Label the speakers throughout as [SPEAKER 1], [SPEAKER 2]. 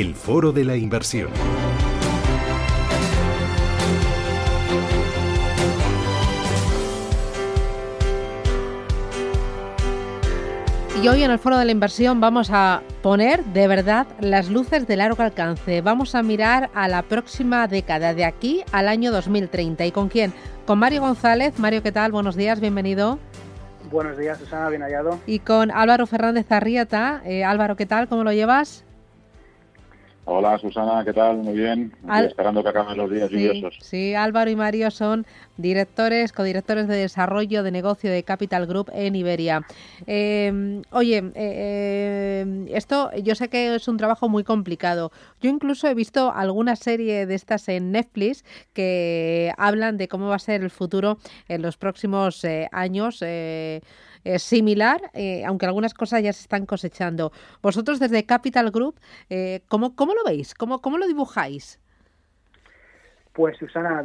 [SPEAKER 1] el foro de la inversión.
[SPEAKER 2] Y hoy en el Foro de la Inversión vamos a poner de verdad las luces de largo alcance. Vamos a mirar a la próxima década, de aquí al año 2030. ¿Y con quién? Con Mario González. Mario, ¿qué tal? Buenos días, bienvenido.
[SPEAKER 3] Buenos días, Susana, bien hallado.
[SPEAKER 2] Y con Álvaro Fernández Arrieta. Eh, Álvaro, ¿qué tal? ¿Cómo lo llevas?
[SPEAKER 4] Hola Susana, ¿qué tal? Muy bien. esperando que acaben los días lluviosos.
[SPEAKER 2] Sí, Álvaro y Mario son directores, codirectores de desarrollo de negocio de Capital Group en Iberia. Em, oye, eh, eh, esto yo sé que es un trabajo muy complicado. Yo incluso he visto alguna serie de estas en Netflix que hablan de cómo va a ser el futuro en los próximos eh, años es similar, aunque algunas cosas ya se están cosechando. Vosotros desde Capital Group, ¿cómo, ¿cómo, lo veis? ¿Cómo, ¿Cómo lo dibujáis?
[SPEAKER 3] Pues Susana,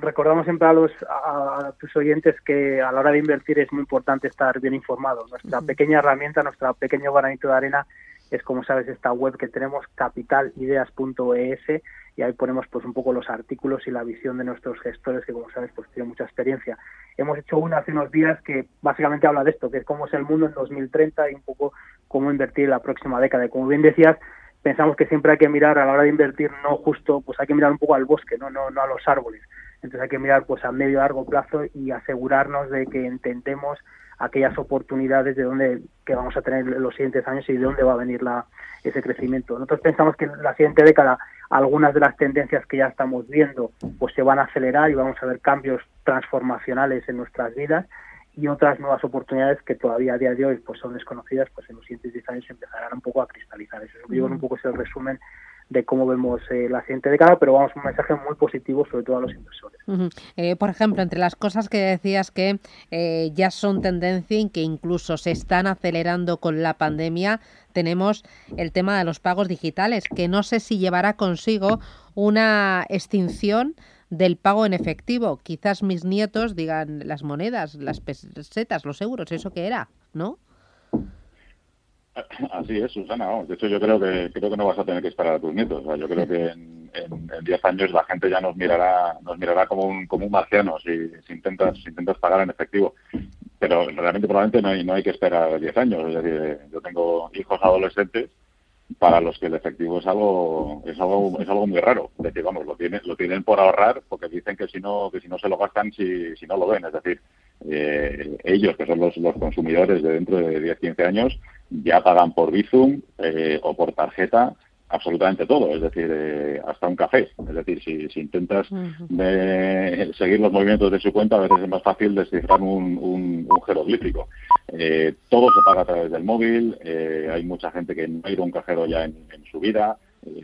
[SPEAKER 3] recordamos siempre a los a, tus oyentes que a la hora de invertir es muy importante estar bien informado. Nuestra pequeña herramienta, nuestro pequeño granito de arena es como sabes esta web que tenemos capitalideas.es y ahí ponemos pues un poco los artículos y la visión de nuestros gestores que como sabes pues tienen mucha experiencia. Hemos hecho una hace unos días que básicamente habla de esto, que es cómo es el mundo en 2030 y un poco cómo invertir en la próxima década. Y como bien decías, pensamos que siempre hay que mirar a la hora de invertir no justo, pues hay que mirar un poco al bosque, no no no a los árboles. Entonces hay que mirar pues a medio y largo plazo y asegurarnos de que entendemos aquellas oportunidades de dónde que vamos a tener en los siguientes años y de dónde va a venir la, ese crecimiento. Nosotros pensamos que en la siguiente década algunas de las tendencias que ya estamos viendo pues se van a acelerar y vamos a ver cambios transformacionales en nuestras vidas y otras nuevas oportunidades que todavía a día de hoy pues son desconocidas pues en los siguientes 10 años empezarán un poco a cristalizar. Eso es un poco es el resumen de cómo vemos eh, la siguiente década, pero vamos, un mensaje muy positivo sobre todo a los inversores.
[SPEAKER 2] Eh, por ejemplo, entre las cosas que decías que eh, ya son tendencia y que incluso se están acelerando con la pandemia, tenemos el tema de los pagos digitales, que no sé si llevará consigo una extinción del pago en efectivo. Quizás mis nietos digan las monedas, las pesetas, los euros, eso que era, ¿no?
[SPEAKER 4] Así es, Susana. De hecho, yo creo que creo que no vas a tener que esperar a tus nietos. yo creo que en 10 años la gente ya nos mirará nos mirará como un, como un marciano si, intentas si intentas pagar en efectivo. Pero realmente probablemente no hay, no hay que esperar 10 años. Es decir, yo tengo hijos adolescentes para los que el efectivo es algo es algo es algo muy raro. Es decir vamos lo tienen lo tienen por ahorrar porque dicen que si no que si no se lo gastan si, si no lo ven. Es decir eh, ellos que son los, los consumidores de dentro de 10 15 años ya pagan por Bizum eh, o por tarjeta absolutamente todo, es decir, eh, hasta un café. Es decir, si, si intentas seguir los movimientos de su cuenta, a veces es más fácil descifrar un, un, jeroglífico. Eh, todo se paga a través del móvil, hay mucha gente que no ha ido a un cajero ya en, su vida,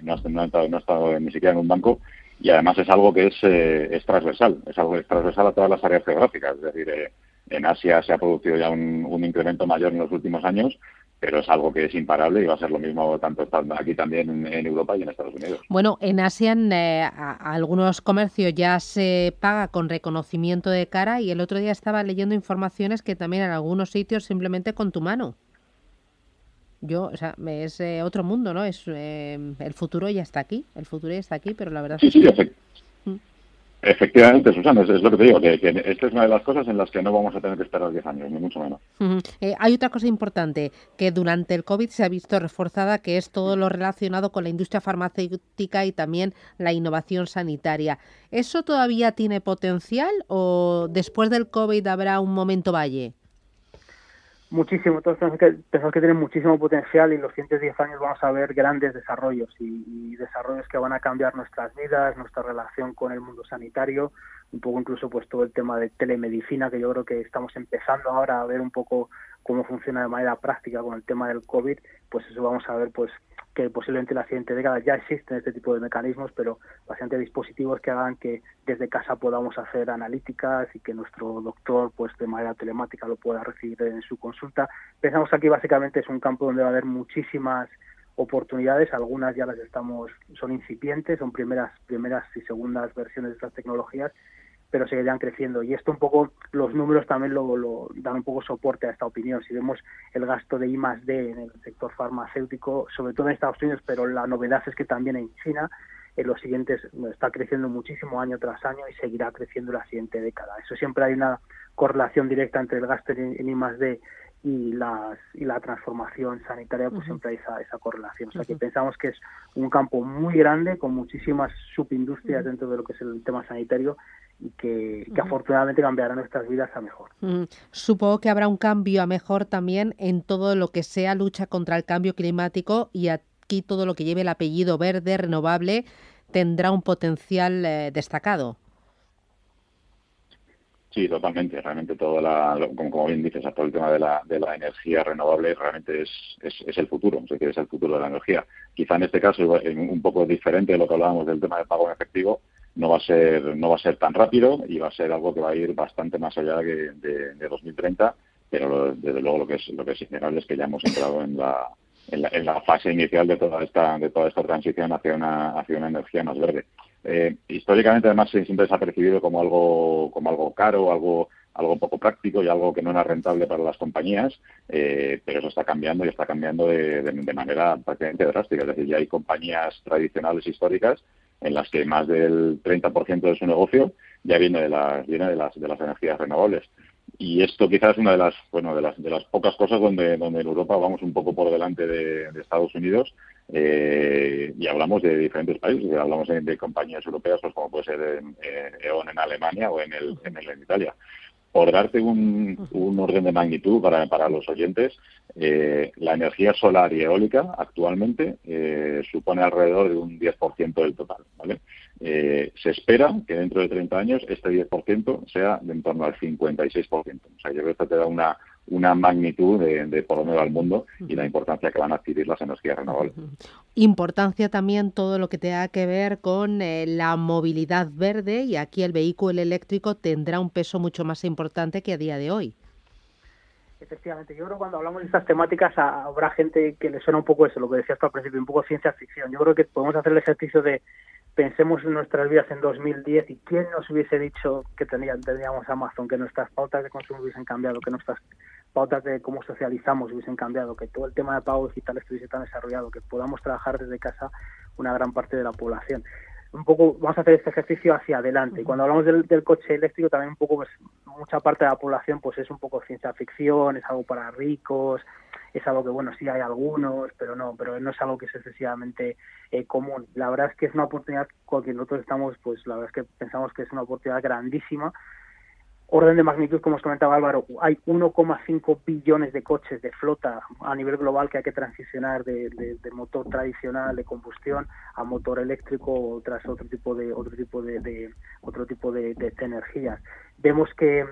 [SPEAKER 4] no ha, no, estado, no ha estado ni siquiera en un banco, y además es algo que es, es transversal, es algo que es transversal a todas las áreas geográficas. Es decir, en Asia se ha producido ya un, un incremento mayor en los últimos años, pero es algo que es imparable y va a ser lo mismo tanto aquí también en, Europa y en Estados Unidos.
[SPEAKER 2] Bueno, en Asia en, eh, algunos comercios ya se paga con reconocimiento de cara y el otro día estaba leyendo informaciones que también en algunos sitios simplemente con tu mano. Yo, o sea, es eh, otro mundo, ¿no? Es eh, el futuro ya está aquí, el futuro ya está aquí, pero la verdad
[SPEAKER 4] es que... Efectivamente, Susana, es, lo que te digo, que, esta es una de las cosas en las que no vamos a tener que esperar 10 años, ni mucho menos.
[SPEAKER 2] Eh, hay otra cosa importante, que durante el COVID se ha visto reforzada, que es todo lo relacionado con la industria farmacéutica y también la innovación sanitaria. ¿Eso todavía tiene potencial o después del COVID habrá un momento valle?
[SPEAKER 3] Muchísimo, todos pensamos que, tienen muchísimo potencial y los siguientes 10 años vamos a ver grandes desarrollos y, desarrollos que van a cambiar nuestras vidas, nuestra relación con el mundo sanitario, un poco incluso pues todo el tema de telemedicina que yo creo que estamos empezando ahora a ver un poco cómo funciona de manera práctica con el tema del COVID, pues eso vamos a ver pues que posiblemente en la siguiente década ya existen este tipo de mecanismos, pero bastante dispositivos que hagan que desde casa podamos hacer analíticas y que nuestro doctor, pues de manera telemática, lo pueda recibir en su consulta. Pensamos aquí básicamente es un campo donde va a haber muchísimas oportunidades, algunas ya las estamos, son incipientes, son primeras, primeras y segundas versiones de estas tecnologías, pero seguirán creciendo. Y esto un poco, los números también lo, dan un poco soporte a esta opinión. Si vemos el gasto de I más D en el sector farmacéutico, sobre todo en Estados Unidos, pero la novedad es que también en China, en los siguientes está creciendo muchísimo año tras año y seguirá creciendo la siguiente década. Eso siempre hay una correlación directa entre el gasto en, en I más D y, las, y la transformación sanitaria, pues siempre hay esa, esa correlación. O sea, que pensamos que es un campo muy grande con muchísimas subindustrias dentro de lo que es el tema sanitario y que, afortunadamente cambiará nuestras vidas a mejor.
[SPEAKER 2] Supongo que habrá un cambio a mejor también en todo lo que sea lucha contra el cambio climático y aquí todo lo que lleve el apellido verde, renovable, tendrá un potencial eh, destacado.
[SPEAKER 4] Sí, totalmente. Realmente todo, la, como, bien dices, todo el tema de la, de la energía renovable realmente es, es, el futuro, es es el futuro de la energía. Quizá en este caso un poco diferente de lo que hablábamos del tema de pago en efectivo, no va a ser no va a ser tan rápido y va a ser algo que va a ir bastante más allá de, de, 2030, pero desde luego lo que es lo que es innegable es que ya hemos entrado en la, en la, fase inicial de toda esta de toda esta transición hacia una hacia una energía más verde. Eh, históricamente, además, siempre se ha percibido como algo, como algo caro, algo, algo poco práctico y algo que no era rentable para las compañías, eh, pero eso está cambiando y está cambiando de, manera prácticamente drástica. Es decir, ya hay compañías tradicionales históricas en las que más del 30% de su negocio ya viene de las, viene de las, de las energías renovables. Y esto quizás es una de las bueno de las de las pocas cosas donde donde en Europa vamos un poco por delante de, Estados Unidos eh, y hablamos de diferentes países. Hablamos de, compañías europeas pues como puede ser en, E.ON en Alemania o en el en, el, en Italia por darte un, un orden de magnitud para, para los oyentes, eh, la energía solar y eólica actualmente eh, supone alrededor de un 10% del total. ¿vale? Eh, se espera que dentro de 30 años este 10% sea de en torno al 56%. O sea, yo creo que esto te da una, una magnitud de, por dónde va el mundo y la importancia que van a adquirir las energías renovables.
[SPEAKER 2] Importancia también todo lo que tenga que ver con eh, la movilidad verde y aquí el vehículo eléctrico tendrá un peso mucho más importante que a día de hoy.
[SPEAKER 3] Efectivamente, yo creo que cuando hablamos de estas temáticas habrá gente que le suena un poco eso, lo que decías al principio, un poco ciencia ficción. Yo creo que podemos hacer el ejercicio de pensemos en nuestras vidas en 2010 y quién nos hubiese dicho que teníamos Amazon, que nuestras pautas de consumo hubiesen cambiado, que nuestras pautas de cómo socializamos hubiesen cambiado, que todo el tema de pago digital estuviese tan desarrollado, que podamos trabajar desde casa una gran parte de la población. Un poco, vamos a hacer este ejercicio hacia adelante. Y cuando hablamos del, del coche eléctrico, también un poco, pues, mucha parte de la población, pues es un poco ciencia ficción, es algo para ricos, es algo que, bueno, sí hay algunos, pero no, pero no es algo que es excesivamente eh, común. La verdad es que es una oportunidad con que nosotros estamos, pues la verdad es que pensamos que es una oportunidad grandísima. Orden de magnitud, como os comentaba Álvaro, hay 1,5 billones de coches de flota a nivel global que hay que transicionar de, motor tradicional de combustión a motor eléctrico o tras otro tipo de otro tipo de, otro tipo de energías. Vemos que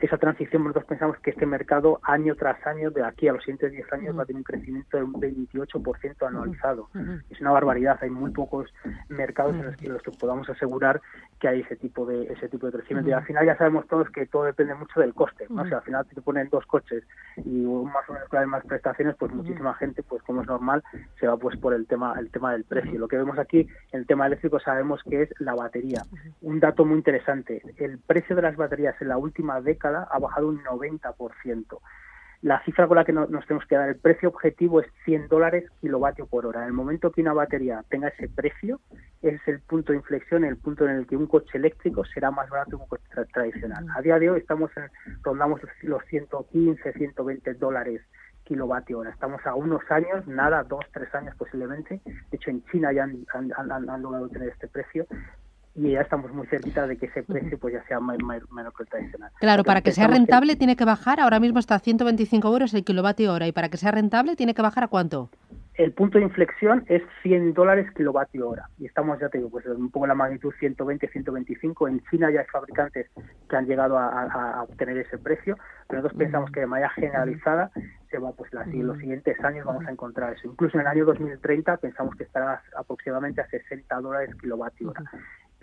[SPEAKER 3] esa transición nosotros pensamos que este mercado año tras año, de aquí a los siguientes 10 años, va a tener un crecimiento de un 28% anualizado. Es una barbaridad, hay muy pocos mercados en los que, los que podamos asegurar que hay ese tipo de ese tipo de crecimiento. Y al final ya sabemos todos que todo depende mucho del coste. ¿no? Si al final te ponen dos coches y más o menos más prestaciones, pues muchísima gente, pues como es normal, se va pues por el tema el tema del precio. Lo que vemos aquí en el tema eléctrico sabemos que es la batería. Un dato muy interesante, el precio de las baterías en la última década ha bajado un 90%. La cifra con la que nos tenemos que dar, el precio objetivo es 100 dólares kilovatio por hora. En el momento que una batería tenga ese precio, es el punto de inflexión, el punto en el que un coche eléctrico será más barato que un coche tradicional. A día de hoy estamos en, rondamos los 115, 120 dólares kilovatio hora. Estamos a unos años, nada, dos, tres años posiblemente. De hecho, en China ya han, han logrado tener este precio, y ya estamos muy cerquita de que ese precio pues ya sea menos que el tradicional.
[SPEAKER 2] Claro, para que sea rentable tiene que bajar, ahora mismo está a 125 euros el kilovatio hora, y para que sea rentable tiene que bajar a cuánto?
[SPEAKER 3] El punto de inflexión es 100 dólares kilovatio hora, y estamos, ya te digo, pues un poco la magnitud 120, 125, en China ya hay fabricantes que han llegado a, obtener ese precio, pero nosotros pensamos que de manera generalizada se va, pues en los siguientes años vamos a encontrar eso. Incluso en el año 2030 pensamos que estará aproximadamente a 60 dólares kilovatio hora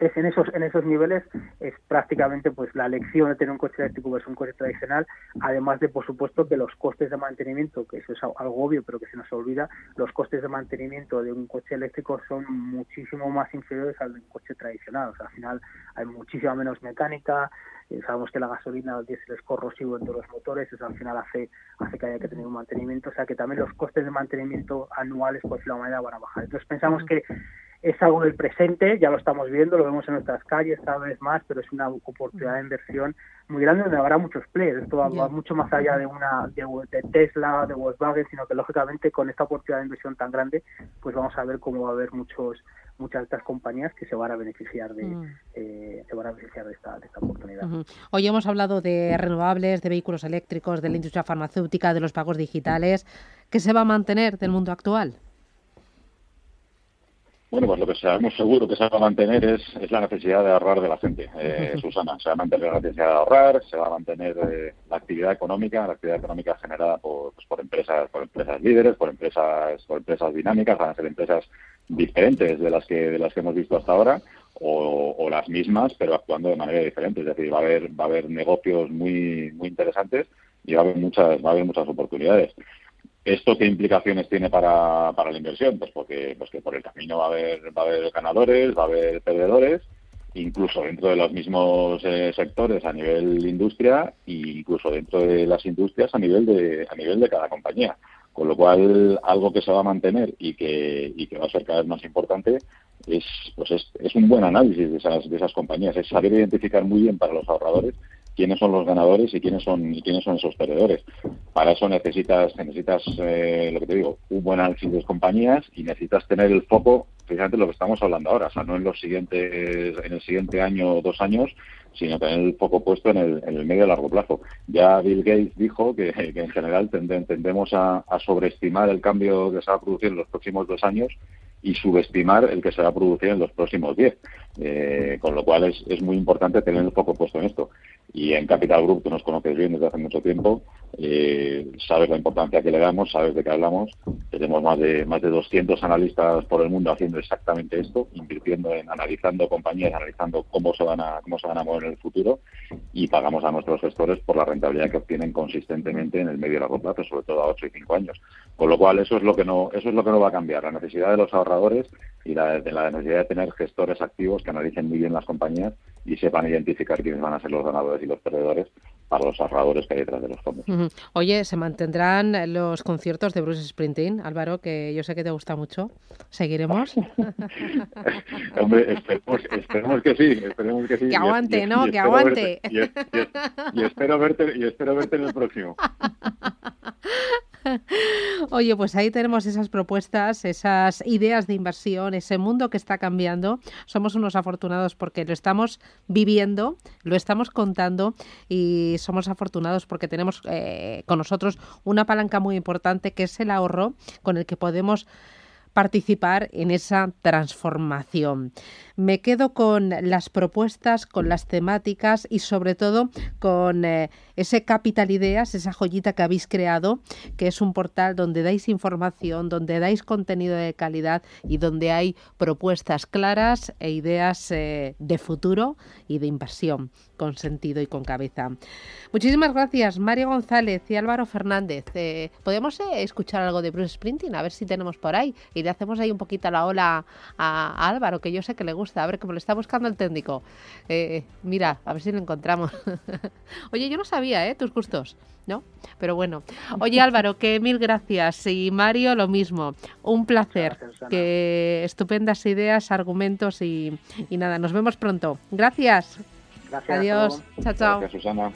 [SPEAKER 3] es en esos en esos niveles es prácticamente pues la elección de tener un coche eléctrico versus un coche tradicional además de por supuesto que los costes de mantenimiento que eso es algo obvio pero que se nos olvida los costes de mantenimiento de un coche eléctrico son muchísimo más inferiores al de un coche tradicional. O sea al final hay muchísima menos mecánica eh, sabemos que la gasolina el diésel es corrosivo en todos los motores eso al final hace hace que haya que tener un mantenimiento. O sea que también los costes de mantenimiento anuales pues de la manera van a bajar. Entonces pensamos que es algo del presente, ya lo estamos viendo, lo vemos en nuestras calles cada vez más, pero es una oportunidad de inversión muy grande donde habrá muchos players. Esto va, mucho más allá de una de, Tesla, de Volkswagen, sino que lógicamente con esta oportunidad de inversión tan grande, pues vamos a ver cómo va a haber muchos muchas de estas compañías que se van a beneficiar de mm. eh, se van a beneficiar de esta, de esta oportunidad.
[SPEAKER 2] Hoy hemos hablado de renovables, de vehículos eléctricos, de la industria farmacéutica, de los pagos digitales. ¿Qué se va a mantener del mundo actual?
[SPEAKER 4] Bueno, pues lo que sabemos seguro que se va a mantener es, es la necesidad de ahorrar de la gente, eh, Susana. Se va a mantener la necesidad de ahorrar, se va a mantener eh, la actividad económica, la actividad económica generada por, pues, por empresas, por empresas líderes, por empresas, por empresas dinámicas, van a ser empresas diferentes de las que de las que hemos visto hasta ahora, o, o, las mismas, pero actuando de manera diferente. Es decir, va a haber va a haber negocios muy muy interesantes y va a haber muchas va a haber muchas oportunidades. ¿Esto qué implicaciones tiene para, para la inversión? Pues porque pues que por el camino va a haber va a haber ganadores, va a haber perdedores, incluso dentro de los mismos eh, sectores a nivel industria e incluso dentro de las industrias a nivel de a nivel de cada compañía. Con lo cual, algo que se va a mantener y que, y que va a ser cada vez más importante es, pues es, es un buen análisis de esas, de esas compañías, es saber identificar muy bien para los ahorradores quiénes son los ganadores y quiénes son y quiénes son esos perdedores. Para eso necesitas necesitas eh, lo que te digo, un buen análisis de compañías y necesitas tener el foco precisamente lo que estamos hablando ahora, o sea, no en los siguientes en el siguiente año o dos años, sino tener el foco puesto en el, en el medio y largo plazo. Ya Bill Gates dijo que, en general tendemos a, a sobreestimar el cambio que se va a producir en los próximos dos años y subestimar el que se va a producir en los próximos 10. Eh, con lo cual es, es muy importante tener un foco puesto en esto. Y en Capital Group, que nos conoces bien desde hace mucho tiempo, eh, sabes la importancia que le damos, sabes de qué hablamos. Tenemos más de más de 200 analistas por el mundo haciendo exactamente esto, invirtiendo en analizando compañías, analizando cómo se van a cómo se van a mover en el futuro y pagamos a nuestros gestores por la rentabilidad que obtienen consistentemente en el medio y largo plazo, sobre todo a 8 y 5 años. Con lo cual eso es lo que no eso es lo que no va a cambiar, la necesidad de los ahorradores y la, la necesidad de tener gestores activos que analicen muy bien las compañías y sepan identificar quiénes van a ser los ganadores y los perdedores para los ahorradores que hay detrás de los fondos.
[SPEAKER 2] Oye, ¿se mantendrán los conciertos de Bruce Springsteen, Álvaro, que yo sé que te gusta mucho? ¿Seguiremos?
[SPEAKER 4] Hombre, esperemos, que sí, esperemos que sí.
[SPEAKER 2] Que aguante, ¿no? que aguante.
[SPEAKER 4] y, espero verte, y espero verte en el próximo.
[SPEAKER 2] Oye, pues ahí tenemos esas propuestas, esas ideas de inversión, ese mundo que está cambiando. Somos unos afortunados porque lo estamos viviendo, lo estamos contando y somos afortunados porque tenemos eh, con nosotros una palanca muy importante que es el ahorro con el que podemos participar en esa transformación. Me quedo con las propuestas, con las temáticas y sobre todo con eh, ese Capital Ideas, esa joyita que habéis creado, que es un portal donde dais información, donde dais contenido de calidad y donde hay propuestas claras e ideas eh, de futuro y de inversión con sentido y con cabeza. Muchísimas gracias, Mario González y Álvaro Fernández. Eh, ¿Podemos escuchar algo de Bruce Sprinting? A ver si tenemos por ahí. Le hacemos ahí un poquito la ola a, Álvaro, que yo sé que le gusta. A ver, cómo le está buscando el técnico. Eh, mira, a ver si lo encontramos. Oye, yo no sabía, ¿eh? Tus gustos. ¿no? Pero bueno. Oye Álvaro, que mil gracias. Y Mario, lo mismo. Un placer. que estupendas ideas, argumentos y, y nada, nos vemos pronto. Gracias.
[SPEAKER 3] Gracias.
[SPEAKER 2] Adiós. Chao, chao.
[SPEAKER 4] Gracias, Susana.